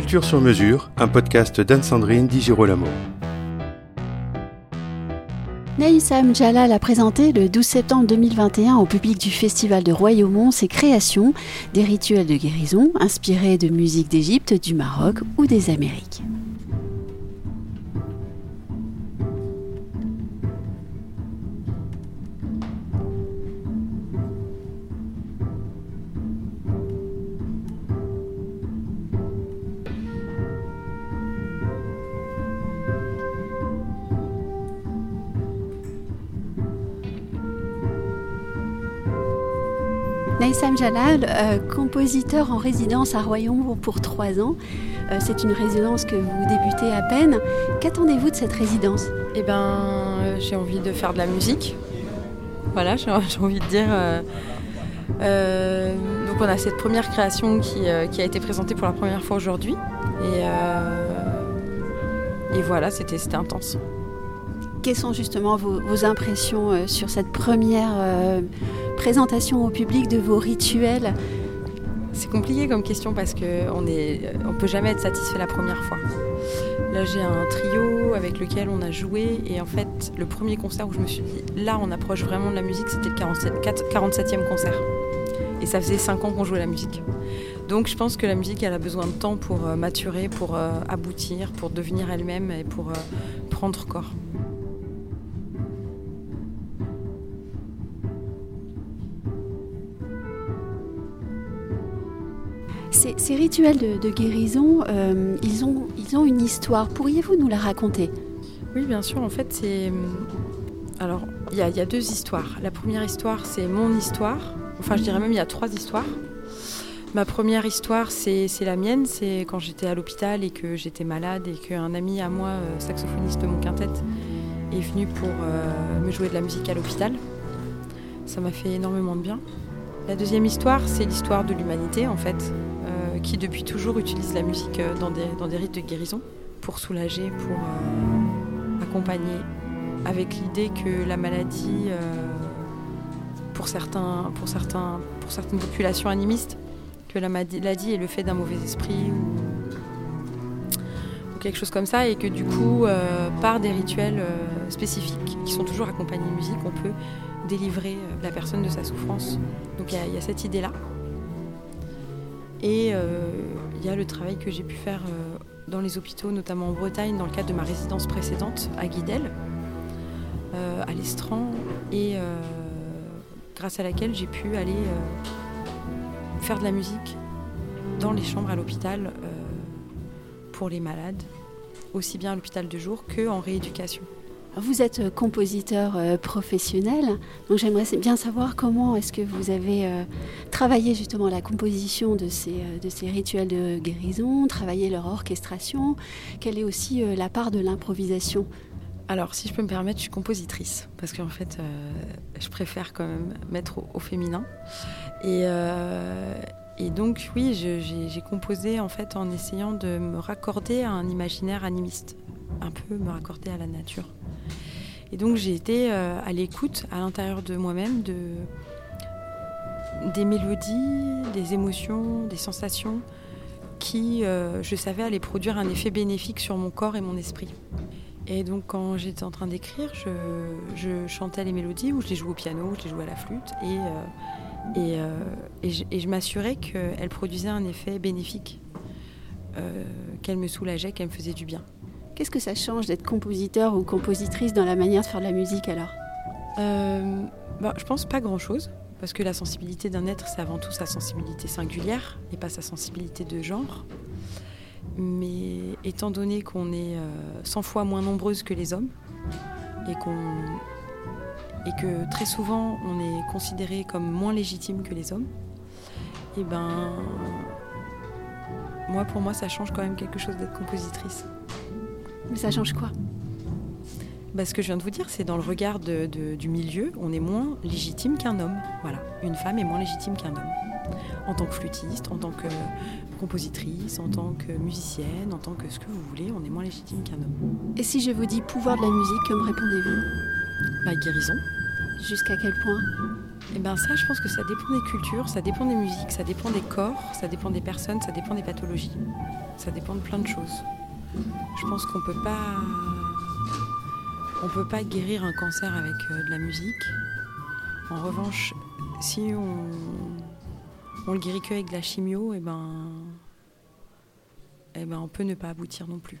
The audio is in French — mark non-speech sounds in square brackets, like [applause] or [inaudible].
Culture sur mesure, un podcast d'Anne-Sandrine Di Girolamo. Naïsam Jalal a présenté le 12 septembre 2021 au public du Festival de Royaumont ses créations, des rituels de guérison inspirés de musique d'Égypte, du Maroc ou des Amériques. Naïsam Jalal, euh, compositeur en résidence à Royon pour trois ans. Euh, c'est une résidence que vous débutez à peine. Qu'attendez-vous de cette résidence? Eh ben, euh, j'ai envie de faire de la musique. Voilà, j'ai [laughs] envie de dire. donc, on a cette première création qui, a été présentée pour la première fois aujourd'hui. Et voilà, c'était intense. Quelles sont justement vos, impressions sur cette première présentation au public de vos rituels? C'est compliqué comme question parce qu'on ne on peut jamais être satisfait la première fois. Là, j'ai un trio avec lequel on a joué et en fait, le premier concert où je me suis dit là, on approche vraiment de la musique, c'était le 47e concert. Et ça faisait 5 ans qu'on jouait la musique. Donc je pense que la musique, elle a besoin de temps pour euh, maturer, pour euh, aboutir, pour devenir elle-même et pour euh, prendre corps. Ces, rituels de, guérison, euh, ils, ont, ils ont une histoire. Pourriez-vous nous la raconter? Oui, bien sûr. En fait, c'est. Euh, alors, il y, a deux histoires. La première histoire, c'est mon histoire. Enfin, je dirais même, il y a trois histoires. Ma première histoire, c'est la mienne. C'est quand j'étais à l'hôpital et que j'étais malade et qu'un ami à moi, euh, saxophoniste de mon quintet, est venu pour me jouer de la musique à l'hôpital. Ça m'a fait énormément de bien. La deuxième histoire, c'est l'histoire de l'humanité, en fait qui depuis toujours utilise la musique euh, dans des, dans des rites de guérison pour soulager, pour euh, accompagner, avec l'idée que la maladie, euh, pour, certains, pour, certains, pour certaines populations animistes, que la maladie est le fait d'un mauvais esprit ou, quelque chose comme ça, et que du coup, par des rituels spécifiques qui sont toujours accompagnés de musique, on peut délivrer la personne de sa souffrance. Donc il y, a cette idée-là. Et euh, il y a le travail que j'ai pu faire euh, dans les hôpitaux, notamment en Bretagne, dans le cadre de ma résidence précédente à Guidel, euh, à l'Estran, et grâce à laquelle j'ai pu aller faire de la musique dans les chambres à l'hôpital pour les malades, aussi bien à l'hôpital de jour qu'en rééducation. Vous êtes euh, compositeur euh, professionnel, donc j'aimerais bien savoir comment est-ce que vous avez euh, travaillé justement la composition de ces, rituels de guérison, travaillé leur orchestration, quelle est aussi la part de l'improvisation? Alors, si je peux me permettre, je suis compositrice, parce qu'en fait, je préfère quand même mettre au, féminin. Et, et, donc, oui, j'ai composé en fait en essayant de me raccorder à un imaginaire animiste, un peu me raccorder à la nature. Et donc j'ai été euh, à l'écoute à l'intérieur de moi-même de des mélodies, des émotions, des sensations qui, euh, je savais, allaient produire un effet bénéfique sur mon corps et mon esprit. Et donc quand j'étais en train d'écrire, je, chantais les mélodies ou je les jouais au piano, je les jouais à la flûte et, euh, et, je, je m'assurais qu'elles produisaient un effet bénéfique, qu'elles me soulageaient, qu'elles me faisaient du bien. Qu'est-ce que ça change d'être compositeur ou compositrice dans la manière de faire de la musique alors euh, bah, Je pense pas grand-chose, parce que la sensibilité d'un être, c'est avant tout sa sensibilité singulière et pas sa sensibilité de genre. Mais étant donné qu'on est 100 euh, fois moins nombreuses que les hommes, et, et que très souvent on est considéré comme moins légitime que les hommes, et eh ben moi pour moi ça change quand même quelque chose d'être compositrice. Mais ça change quoi? Bah, ce que je viens de vous dire, c'est dans le regard du milieu, on est moins légitime qu'un homme. Voilà, une femme est moins légitime qu'un homme. En tant que flûtiste, en tant que compositrice, en tant que musicienne, en tant que ce que vous voulez, on est moins légitime qu'un homme. Et si je vous dis pouvoir de la musique, que me répondez-vous? Bah guérison. Jusqu'à quel point? Eh ben ça, je pense que ça dépend des cultures, ça dépend des musiques, ça dépend des corps, ça dépend des personnes, ça dépend des pathologies. Ça dépend de plein de choses. Je pense qu'on peut pas, peut pas guérir un cancer avec euh, de la musique. En revanche, si on, on le guérit que avec de la chimio, eh ben, eh ben, on peut ne pas aboutir non plus.